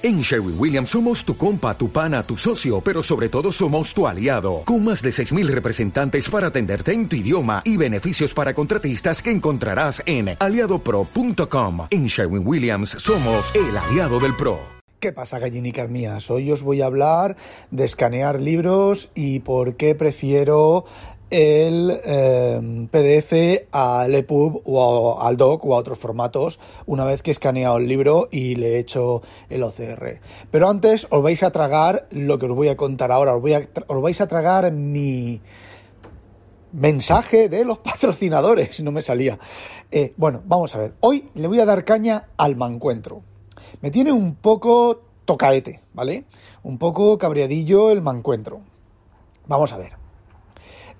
En Sherwin Williams somos tu compa, tu pana, tu socio, pero sobre todo somos tu aliado, con más de 6.000 representantes para atenderte en tu idioma y beneficios para contratistas que encontrarás en aliadopro.com. En Sherwin Williams somos el aliado del PRO. ¿Qué pasa, gallinicas mías? Hoy os voy a hablar de escanear libros y por qué prefiero el em, PDF al EPUB o al DOC o a otros formatos una vez que he escaneado el libro y le he hecho el OCR. Pero antes os vais a tragar lo que os voy a contar ahora, os, vais a tragar mi mensaje de los patrocinadores, no me salía. Eh, bueno, vamos a ver, hoy le voy a dar caña al mancuentro. Me tiene un poco tocaete, ¿vale? Un poco cabreadillo el mancuentro. Vamos a ver.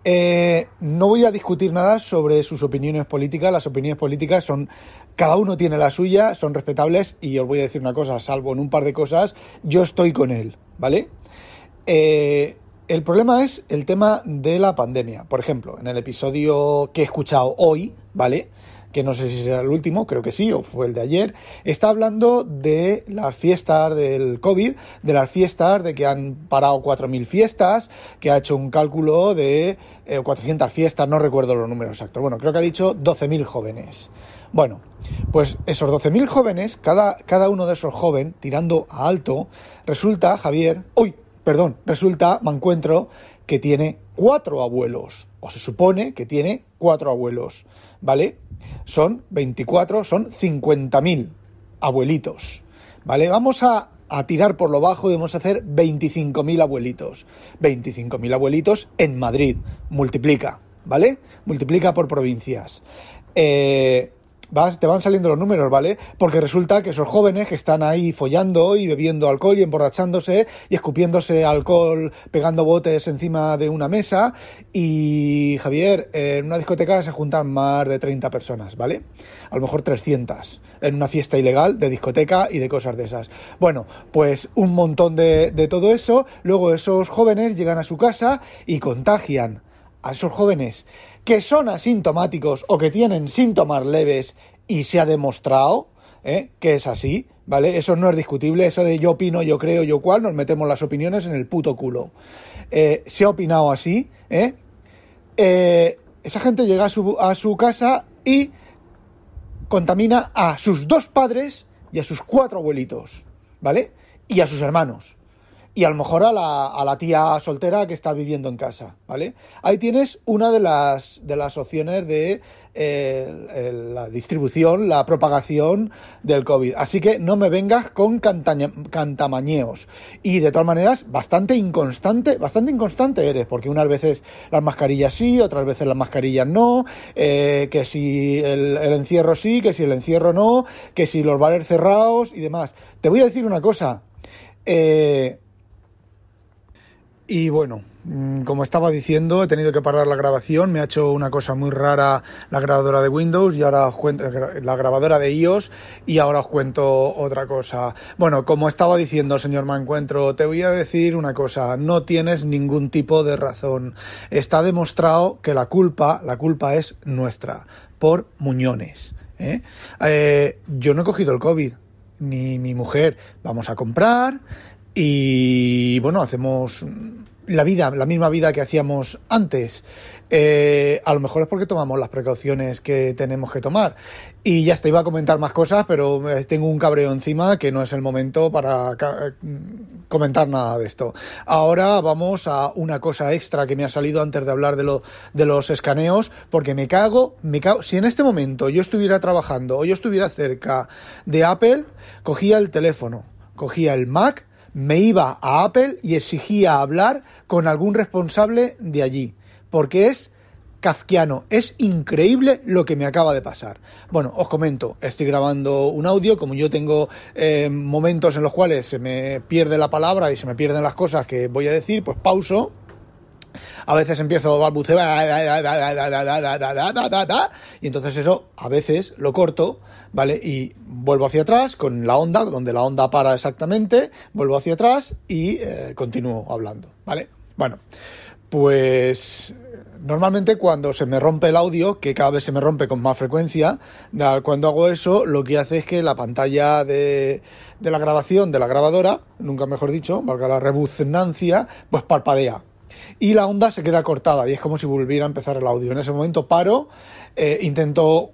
Eh, no voy a discutir nada sobre sus opiniones políticas. Las opiniones políticas son. Cada uno tiene la suya, son respetables. Y os voy a decir una cosa, salvo en un par de cosas, yo estoy con él, ¿vale? Eh, el problema es el tema de la pandemia. Por ejemplo, en el episodio que he escuchado hoy, ¿vale? Que no sé si será el último, creo que sí, o fue el de ayer, está hablando de las fiestas del COVID, de las fiestas, de que han parado 4.000 fiestas, que ha hecho un cálculo de 400 eh, fiestas, no recuerdo los números exactos. Bueno, creo que ha dicho 12.000 jóvenes. Bueno, pues esos 12.000 jóvenes, cada, cada uno de esos jóvenes, tirando a alto, resulta, Javier, uy, perdón, resulta, me encuentro, que tiene cuatro abuelos, o se supone que tiene cuatro abuelos, ¿vale? Son 24, son 50.000 abuelitos, ¿vale? Vamos a, tirar por lo bajo y vamos a hacer 25.000 abuelitos. 25.000 abuelitos en Madrid, multiplica, ¿vale? Multiplica por provincias. Eh, te van saliendo los números, ¿vale? Porque resulta que esos jóvenes que están ahí follando y bebiendo alcohol y emborrachándose y escupiéndose alcohol, pegando botes encima de una mesa y Javier, en una discoteca se juntan más de 30 personas, ¿vale? A lo mejor 300 en una fiesta ilegal de discoteca y de cosas de esas. Bueno, pues un montón de, de todo eso, luego esos jóvenes llegan a su casa y contagian a esos jóvenes que son asintomáticos o que tienen síntomas leves y se ha demostrado ¿eh? que es así, ¿vale? Eso no es discutible, eso de yo opino, yo creo, yo cual, nos metemos las opiniones en el puto culo. Eh, se ha opinado así, ¿eh? esa gente llega a su casa y contamina a sus dos padres y a sus cuatro abuelitos, ¿vale? Y a sus hermanos y a lo mejor a la, a la, tía soltera que está viviendo en casa, ¿vale? Ahí tienes una de las, de las opciones de eh, la distribución, la propagación del COVID. Así que no me vengas con cantamañeos. Y de todas maneras, bastante inconstante, bastante inconstante eres, porque unas veces las mascarillas sí, otras veces las mascarillas no, eh, que si el, el encierro sí, que si el encierro no, que si los bares cerrados y demás. Te voy a decir una cosa. Eh, y bueno, mm, como estaba diciendo, he tenido que parar la grabación. Me ha hecho una cosa muy rara la grabadora de Windows y ahora os cuento eh, la grabadora de iOS y ahora os cuento otra cosa. Bueno, como estaba diciendo, señor Mancuentro, te voy a decir una cosa. No tienes ningún tipo de razón. Está demostrado que la culpa, la culpa es nuestra por muñones. ¿eh? Eh, yo no he cogido el COVID ni mi mujer. Vamos a comprar y bueno, hacemos la vida, la misma vida que hacíamos antes. Eh, a lo mejor es porque tomamos las precauciones que tenemos que tomar. Y ya está, iba a comentar más cosas, pero eh, tengo un cabreo encima que no es el momento para eh, comentar nada de esto. Ahora vamos a una cosa extra que me ha salido antes de hablar de, lo, de los escaneos, porque me cago, me cago. Si en este momento yo estuviera trabajando o yo estuviera cerca de Apple, cogía el teléfono, cogía el Mac me iba a Apple y exigía hablar con algún responsable de allí, porque es kafkiano, es increíble lo que me acaba de pasar. Bueno, os comento, estoy grabando un audio, como yo tengo eh, momentos en los cuales se me pierde la palabra y se me pierden las cosas que voy a decir, pues pauso a veces empiezo a balbucear y entonces eso a veces lo corto, ¿vale? Y vuelvo hacia atrás con la onda, donde la onda para exactamente, vuelvo hacia atrás y continúo hablando, ¿vale? Bueno, pues normalmente cuando se me rompe el audio, que cada vez se me rompe con más frecuencia, cuando hago eso, lo que hace es que la pantalla de, de la grabación de la grabadora, nunca mejor dicho, valga la rebuznancia, pues parpadea. Y la onda se queda cortada y es como si volviera a empezar el audio. En ese momento paro, eh, intento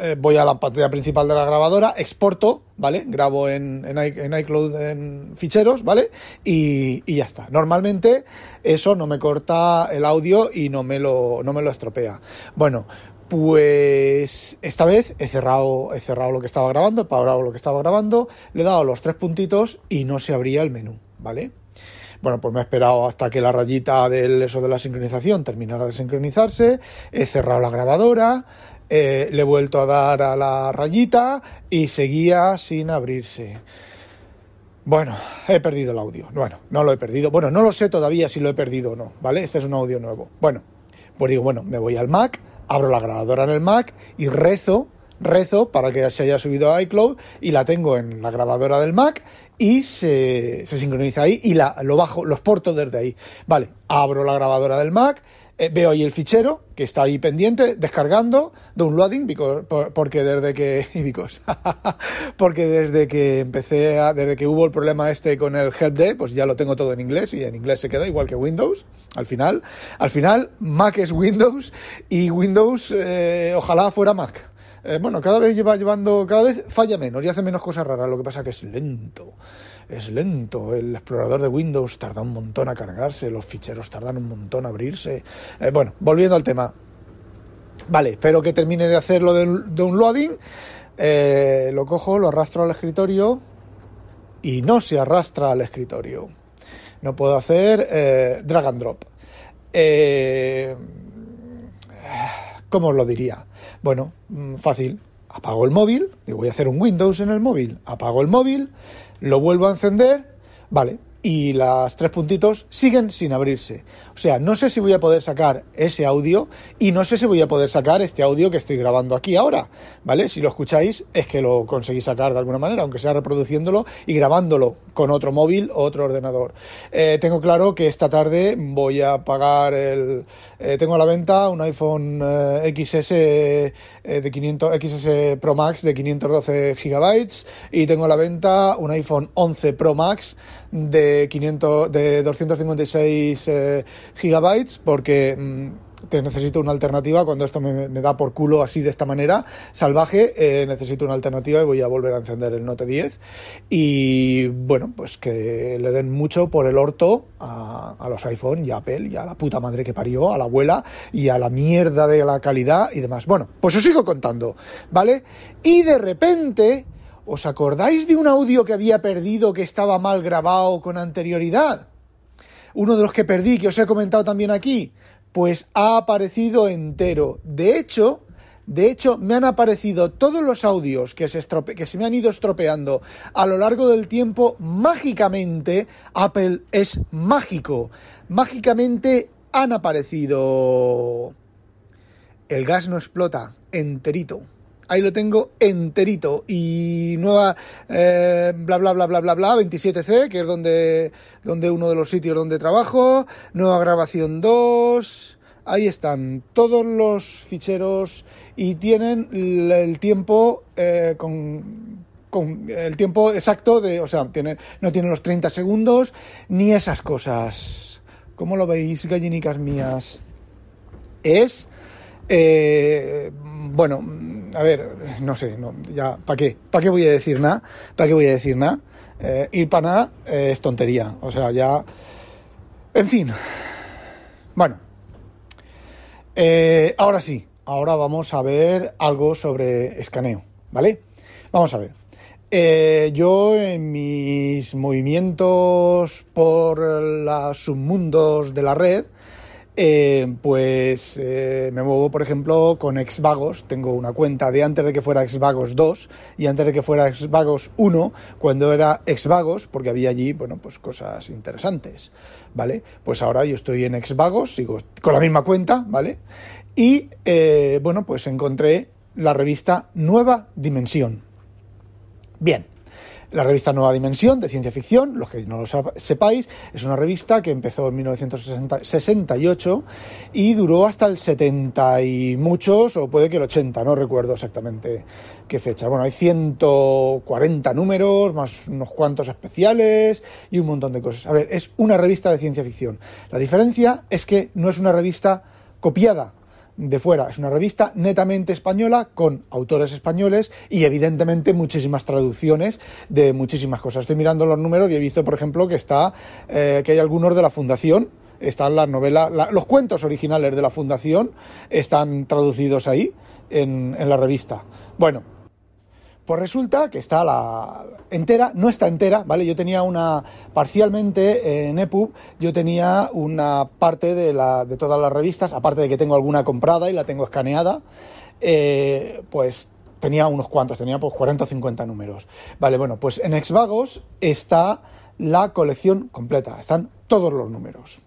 eh, voy a la pantalla principal de la grabadora, exporto, ¿vale? Grabo en, iCloud en ficheros, ¿vale? Y, y, ya está. Normalmente eso no me corta el audio y no me lo, no me lo estropea. Bueno, pues esta vez he cerrado, he cerrado lo que estaba grabando, he parado lo que estaba grabando, le he dado los tres puntitos y no se abría el menú, ¿vale? Bueno, pues me he esperado hasta que la rayita del eso de la sincronización terminara de sincronizarse, he cerrado la grabadora, eh, le he vuelto a dar a la rayita y seguía sin abrirse. Bueno, he perdido el audio. Bueno, no lo he perdido. Bueno, no lo sé todavía si lo he perdido o no, ¿vale? Este es un audio nuevo. Bueno, pues digo, bueno, me voy al Mac, abro la grabadora en el Mac y rezo, rezo para que se haya subido a iCloud y la tengo en la grabadora del Mac y se, sincroniza ahí y la, lo bajo, los porto desde ahí. Vale, abro la grabadora del Mac, eh, veo ahí el fichero que está ahí pendiente, descargando, downloading, porque desde que porque desde que empecé, a, desde que hubo el problema este con el helpdesk, pues ya lo tengo todo en inglés y en inglés se queda igual que Windows. Al final, al final Mac es Windows y Windows eh, ojalá fuera Mac. Eh, bueno, cada vez lleva llevando, cada vez falla menos y hace menos cosas raras. Lo que pasa que es lento es lento, el explorador de Windows tarda un montón a cargarse, los ficheros tardan un montón a abrirse. Eh, bueno, volviendo al tema. Vale, espero que termine de hacerlo de downloading. Eh, lo cojo, lo arrastro al escritorio y no se arrastra al escritorio. No puedo hacer eh, drag and drop. ¿Cómo os lo diría? Bueno, mm, fácil. Apago el móvil, voy a hacer un Windows en el móvil. Apago el móvil, lo vuelvo a encender, vale, y las tres puntitos siguen sin abrirse. O sea, no sé si voy a poder sacar ese audio y no sé si voy a poder sacar este audio que estoy grabando aquí ahora, ¿vale? Si lo escucháis es que lo conseguí sacar de alguna manera, aunque sea reproduciéndolo y grabándolo con otro móvil o otro ordenador. Eh, tengo claro que esta tarde voy a pagar el... Eh, tengo a la venta un iPhone eh, XS de 500 XS Pro Max de 512 gigabytes y tengo a la venta un iPhone 11 Pro Max de 500 de 256 eh, gigabytes porque mm, te necesito una alternativa cuando esto me, da por culo así de esta manera. Salvaje eh, necesito una alternativa y voy a volver a encender el Note 10 y bueno pues que le den mucho por el orto a, a los iPhone y a Apple y a la puta madre que parió a la abuela y a la mierda de la calidad y demás. Bueno pues os sigo contando vale y de repente ¿Os acordáis de un audio que había perdido que estaba mal grabado con anterioridad? Uno de los que perdí, que os he comentado también aquí, pues ha aparecido entero. De hecho, de hecho, me han aparecido todos los audios que se, que se me han ido estropeando a lo largo del tiempo. Mágicamente, Apple es mágico. Mágicamente han aparecido. El gas no explota, enterito ahí lo tengo enterito. Y nueva eh, bla bla bla bla bla bla 27C, que es donde, donde uno de los sitios donde trabajo. Nueva grabación 2. Ahí están todos los ficheros y tienen el tiempo eh, con, con, el tiempo exacto de, o sea, tiene, no tienen los 30 segundos ni esas cosas. ¿Cómo lo veis, gallinicas mías? Es eh, bueno, a ver, no sé, ya, ¿para qué? ¿Para qué voy a decir nada? ¿Para qué voy a decir nada? Eh, ir para nada es tontería, o sea, ya... En fin, bueno, eh, ahora sí, ahora vamos a ver algo sobre escaneo, ¿vale? Vamos a ver. Eh, yo en mis movimientos por los submundos de la red, eh, pues eh, me muevo, por ejemplo, con Exvagos. Tengo una cuenta de antes de que fuera Exvagos 2 y antes de que fuera Exvagos 1, cuando era Exvagos, porque había allí, bueno, pues cosas interesantes, ¿vale? Pues ahora yo estoy en Exvagos, sigo con la misma cuenta, ¿vale? Y, eh, bueno, pues encontré la revista Nueva Dimensión. Bien. La revista Nueva Dimensión de ciencia ficción, los que no lo sepáis, es una revista que empezó en 1968 y duró hasta el 70 y muchos, o puede que el 80, no recuerdo exactamente qué fecha. Bueno, hay 140 números, más unos cuantos especiales y un montón de cosas. A ver, es una revista de ciencia ficción. La diferencia es que no es una revista copiada de fuera. Es una revista netamente española con autores españoles y evidentemente muchísimas traducciones de muchísimas cosas. Estoy mirando los números y he visto, por ejemplo, que está eh, que hay algunos de la Fundación. Están las novelas, los cuentos originales de la Fundación están traducidos ahí en, en la revista. Bueno, pues resulta que está la entera, no está entera, ¿vale? Yo tenía una, parcialmente en EPUB, yo tenía una parte de, de todas las revistas, aparte de que tengo alguna comprada y la tengo escaneada, eh, pues tenía unos cuantos, tenía pues 40 o 50 números. Vale, bueno, pues en Exvagos está la colección completa, están todos los números.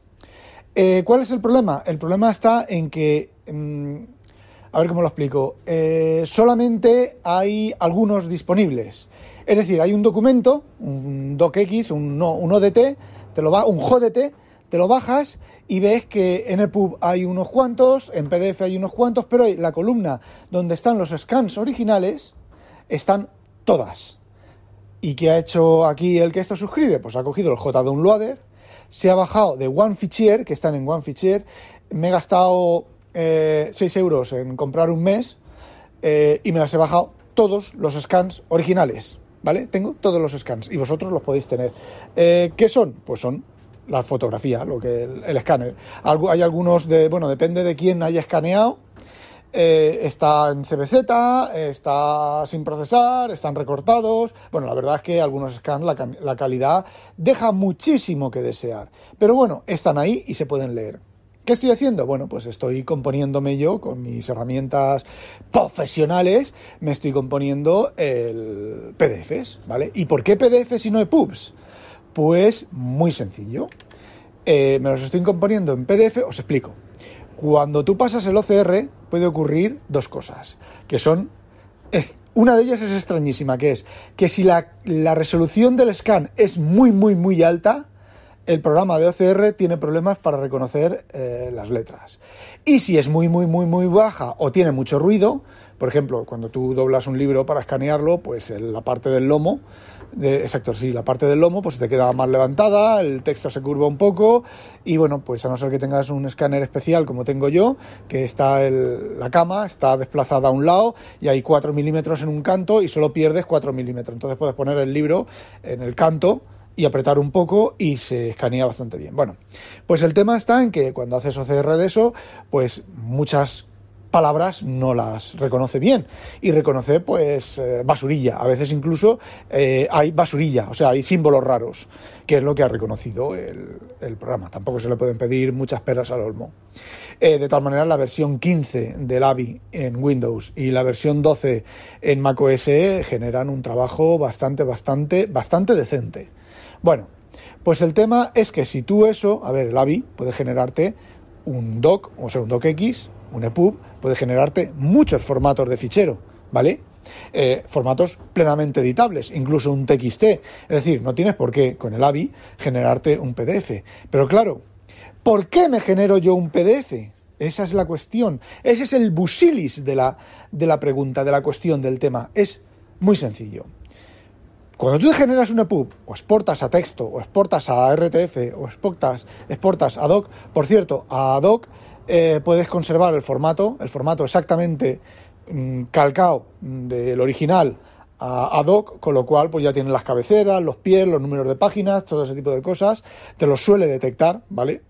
Eh, ¿Cuál es el problema? El problema está en que... Mm, a ver cómo lo explico. Eh, solamente hay algunos disponibles. Es decir, hay un documento, un docx, un, un ODT, te lo va, un JDT, te lo bajas y ves que en EPUB hay unos cuantos, en PDF hay unos cuantos, pero la columna donde están los scans originales están todas. ¿Y qué ha hecho aquí el que esto suscribe? Pues ha cogido el JDownloader, se ha bajado de OneFichier, que están en OneFichier, me he gastado 6 eh, euros en comprar un mes eh, y me las he bajado todos los scans originales, ¿vale? Tengo todos los scans y vosotros los podéis tener. Eh, ¿Qué son? Pues son la fotografía, lo que el, escáner. hay algunos de, bueno, depende de quién haya escaneado. está en CBZ, está sin procesar, están recortados. Bueno, la verdad es que algunos scans la, la calidad deja muchísimo que desear. Pero bueno, están ahí y se pueden leer. ¿Qué estoy haciendo? Bueno, pues estoy componiéndome yo con mis herramientas profesionales, me estoy componiendo el PDFs, ¿vale? ¿Y por qué PDFs y no EPUBs? Pues muy sencillo. Eh, me los estoy componiendo en PDF, os explico. Cuando tú pasas el OCR puede ocurrir dos cosas, que son... una de ellas es extrañísima, que es que si la, la resolución del scan es muy, muy, muy alta, el programa de OCR tiene problemas para reconocer eh, las letras. Y si es muy, muy, muy, muy baja o tiene mucho ruido, por ejemplo, cuando tú doblas un libro para escanearlo, pues la parte del lomo, de, exacto, sí, la parte del lomo, pues te queda más levantada, el texto se curva un poco y bueno, pues a no ser que tengas un escáner especial como tengo yo, que está el, la cama, está desplazada a un lado y hay 4 milímetros en un canto y solo pierdes 4 milímetros. Entonces puedes poner el libro en el canto y apretar un poco y se escanea bastante bien. Bueno, pues el tema está en que cuando haces OCR de eso, pues muchas palabras no las reconoce bien y reconoce pues eh, basurilla, a veces incluso eh, hay basurilla, o sea, hay símbolos raros, que es lo que ha reconocido el, programa. Tampoco se le pueden pedir muchas peras al olmo. Eh, de tal manera, la versión 15 del AVI en Windows y la versión 12 en macOS generan un trabajo bastante, bastante, bastante decente. Bueno, pues el tema es que si tú eso, a ver, el AVI puede generarte un doc, o sea, un docx, un EPUB, puede generarte muchos formatos de fichero, ¿vale? Eh, formatos plenamente editables, incluso un TXT. Es decir, no tienes por qué con el AVI generarte un PDF. Pero claro, ¿por qué me genero yo un PDF? Esa es la cuestión. Ese es el busilis de la, de la pregunta, de la cuestión del tema. Es muy sencillo. Cuando tú generas un EPUB, o exportas a texto, o exportas a RTF, o exportas, exportas a doc, por cierto, a doc eh, puedes conservar el formato, el formato exactamente mm, calcado del original a, doc, con lo cual pues ya tienes las cabeceras, los pies, los números de páginas, todo ese tipo de cosas, te lo suele detectar, ¿vale?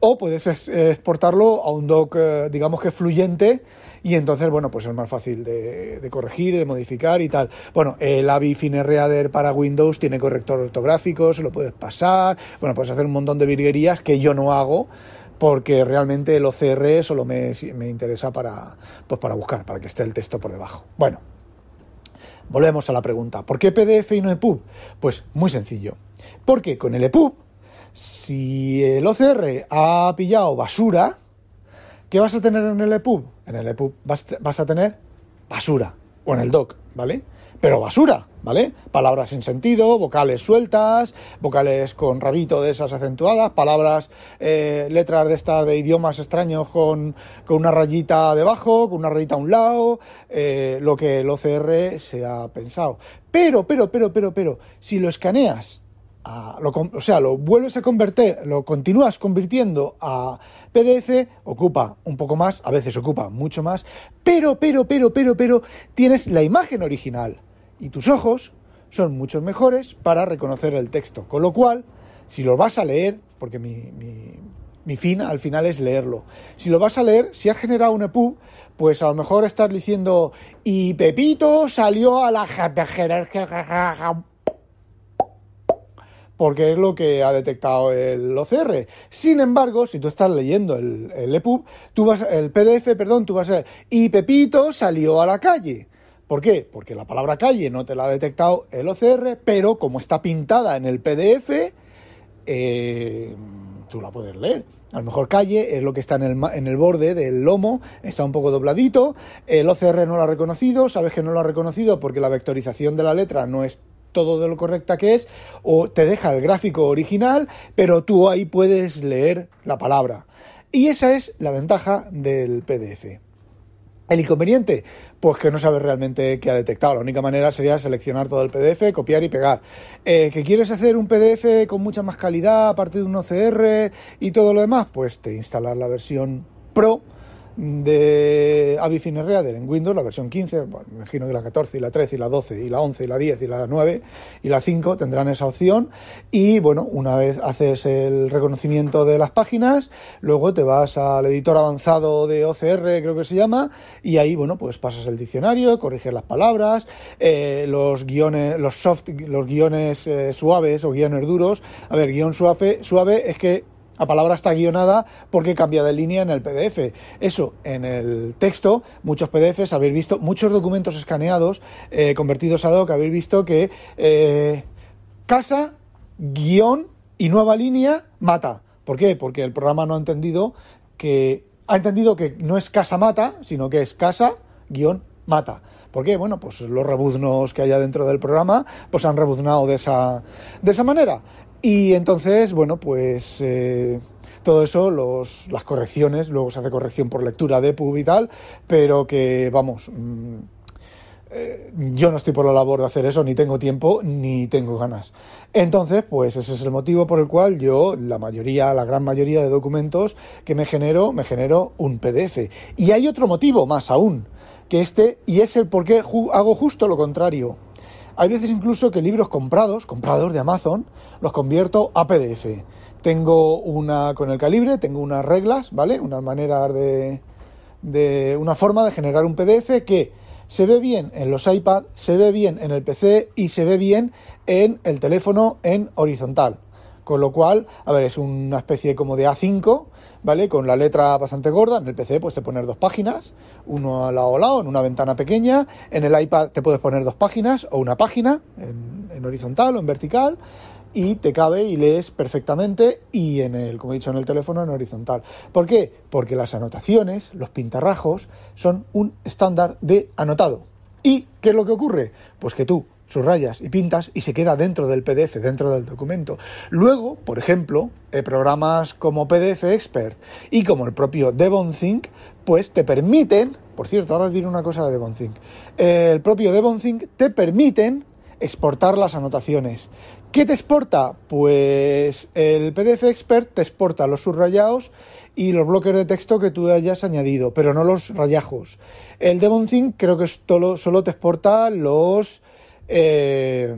O puedes exportarlo a un doc, eh, digamos que fluyente, y entonces, bueno, pues es más fácil de, corregir, de modificar y tal. Bueno, el AVI Reader para Windows tiene corrector ortográfico, se lo puedes pasar, bueno, puedes hacer un montón de virguerías que yo no hago porque realmente el OCR solo me, me interesa para, pues para buscar, para que esté el texto por debajo. Bueno, volvemos a la pregunta. ¿Por qué PDF y no EPUB? Pues muy sencillo. Porque con el EPUB, si el OCR ha pillado basura, ¿Qué vas a tener en el EPUB? En el EPUB vas, a tener basura, o en el doc, ¿vale? pero basura, ¿vale? Palabras sin sentido, vocales sueltas, vocales con rabito de esas acentuadas, palabras, eh, letras de estas de idiomas extraños con, con, una rayita debajo, con una rayita a un lado, eh, lo que el OCR se ha pensado. Pero, pero, pero, pero, pero, si lo escaneas o sea, lo vuelves a convertir, lo continúas convirtiendo a PDF, ocupa un poco más, a veces ocupa mucho más, pero, pero, pero, pero, pero, tienes la imagen original y tus ojos son mucho mejores para reconocer el texto. Con lo cual, si lo vas a leer, porque mi, mi, mi fin al final es leerlo, si lo vas a leer, si has generado un EPUB, pues a lo mejor estás diciendo, y Pepito salió a la porque es lo que ha detectado el OCR. Sin embargo, si tú estás leyendo el, EPUB, tú vas, el PDF, perdón, tú vas a y Pepito salió a la calle. ¿Por qué? Porque la palabra calle no te la ha detectado el OCR, pero como está pintada en el PDF, eh, tú la puedes leer. A lo mejor calle es lo que está en el, en el borde del lomo, está un poco dobladito, el OCR no lo ha reconocido, sabes que no lo ha reconocido porque la vectorización de la letra no es todo de lo correcta que es, o te deja el gráfico original, pero tú ahí puedes leer la palabra. Y esa es la ventaja del PDF. El inconveniente, pues que no sabes realmente qué ha detectado. La única manera sería seleccionar todo el PDF, copiar y pegar. Eh, ¿Que quieres hacer un PDF con mucha más calidad, aparte de un OCR y todo lo demás? Pues te instalas la versión Pro de Avi Reader en Windows, la versión 15, me imagino que la 14 y la 13 y la 12 y la 11 y la 10 y la 9 y la 5 tendrán esa opción. Y bueno, una vez haces el reconocimiento de las páginas, luego te vas al editor avanzado de OCR, creo que se llama, y ahí bueno, pues pasas el diccionario, corriges las palabras, eh, los guiones, los soft, los guiones eh, suaves o guiones duros, a ver, guion suave, suave es que la palabra está guionada porque cambia de línea en el PDF. Eso, en el texto, muchos PDFs habéis visto, muchos documentos escaneados, eh, convertidos a doc, habéis visto que eh, casa, guion y nueva línea mata. ¿Por qué? Porque el programa no ha entendido que ha entendido que no es casa mata, sino que es casa, guion, mata. ¿Por qué? Bueno, pues los rebuznos que haya dentro del programa, pues han rebuznado de esa, de esa manera. Y entonces, bueno, pues eh, todo eso, los, las correcciones, luego se hace corrección por lectura de pub y tal, pero que, vamos, mm, eh, yo no estoy por la labor de hacer eso, ni tengo tiempo, ni tengo ganas. Entonces, pues ese es el motivo por el cual yo, la mayoría, la gran mayoría de documentos que me genero, me genero un PDF. Y hay otro motivo más aún, que este, y es el por qué hago justo lo contrario. Hay veces incluso que libros comprados, comprados de Amazon, los convierto a PDF. Tengo una con el calibre, tengo unas reglas, ¿vale? Unas maneras de, de una forma de generar un PDF que se ve bien en los iPad, se ve bien en el PC y se ve bien en el teléfono en horizontal. Con lo cual, a ver, es una especie como de A5 ¿vale? Con la letra bastante gorda. En el PC puedes poner dos páginas, uno al lado a lado, en una ventana pequeña. En el iPad te puedes poner dos páginas o una página en, en horizontal o en vertical y te cabe y lees perfectamente y en el, como he dicho, en el teléfono en horizontal. ¿Por qué? Porque las anotaciones, los pintarrajos, son un estándar de anotado. ¿Y qué es lo que ocurre? Pues que tú subrayas y pintas y se queda dentro del PDF, dentro del documento. Luego, por ejemplo, eh, programas como PDF Expert y como el propio DevonThink, pues te permiten, por cierto, ahora os diré una cosa de DevonThink, eh, el propio DevonThink te permiten exportar las anotaciones. ¿Qué te exporta? Pues el PDF Expert te exporta los subrayados y los bloques de texto que tú hayas añadido, pero no los rayajos. El DevonThink creo que solo, solo te exporta los eh,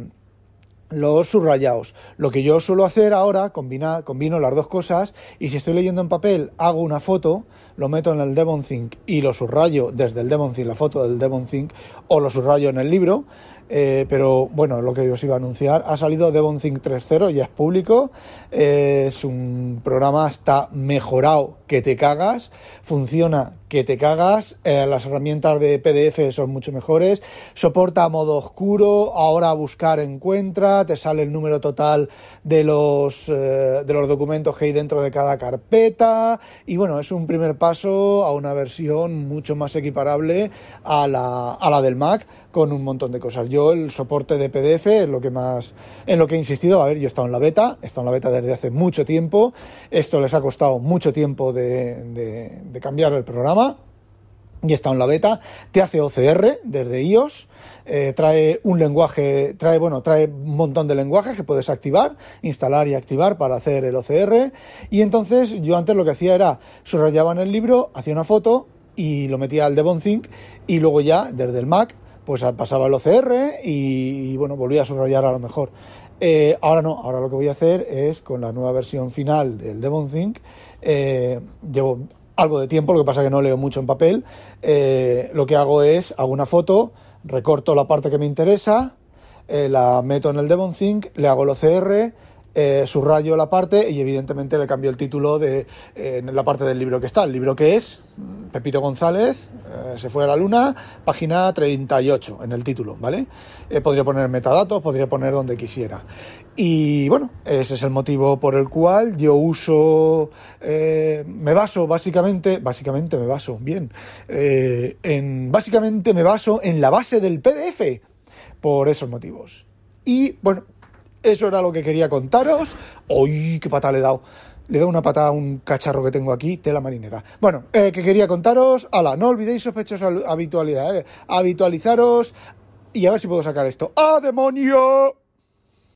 los subrayados. Lo que yo suelo hacer ahora, combina, combino las dos cosas y si estoy leyendo en papel, hago una foto, lo meto en el DevonThink y lo subrayo desde el DevonThink, la foto del DevonThink, o lo subrayo en el libro eh, pero bueno, lo que os iba a anunciar, ha salido Devon Think 3.0, ya es público, es un programa, está mejorado que te cagas, funciona que te cagas, eh, las herramientas de PDF son mucho mejores, soporta modo oscuro, ahora buscar encuentra, te sale el número total de los, eh, de los documentos que hay dentro de cada carpeta. Y bueno, es un primer paso a una versión mucho más equiparable a la, a la del Mac con un montón de cosas. Yo el soporte de PDF es lo que más, en lo que he insistido. A ver, yo he estado en la beta, he estado en la beta desde hace mucho tiempo. Esto les ha costado mucho tiempo de, cambiar el programa y está en la beta, te hace OCR desde iOS, eh, trae un lenguaje, trae, bueno, trae un montón de lenguajes que puedes activar, instalar y activar para hacer el OCR. Y entonces yo antes lo que hacía era subrayaba en el libro, hacía una foto y lo metía al Devonthink y luego ya desde el Mac pues pasaba el OCR y, bueno, volvía a subrayar a lo mejor. Eh, ahora no, ahora lo que voy a hacer es con la nueva versión final del Devonthink, eh, llevo algo de tiempo, lo que pasa que no leo mucho en papel. Eh, lo que hago es, hago una foto, recorto la parte que me interesa, eh, la meto en el Devonthink, le hago el OCR, subrayo la parte y evidentemente le cambio el título de en la parte del libro que está. El libro que es Pepito González, se fue a la luna, página 38 en el título, ¿vale? podría poner metadatos, podría poner donde quisiera. Y bueno, ese es el motivo por el cual yo uso, eh, me baso básicamente, básicamente me baso, bien, eh, en, básicamente me baso en la base del PDF, por esos motivos. Y bueno, eso era lo que quería contaros. ¡Uy, qué pata le he dado! Le dado una patada a un cacharro que tengo aquí, tela marinera. Bueno, eh, que quería contaros. Ala, no olvidéis sospechosos habitualidad, habitualizaros y a ver si puedo sacar esto. ¡Ah, demonio!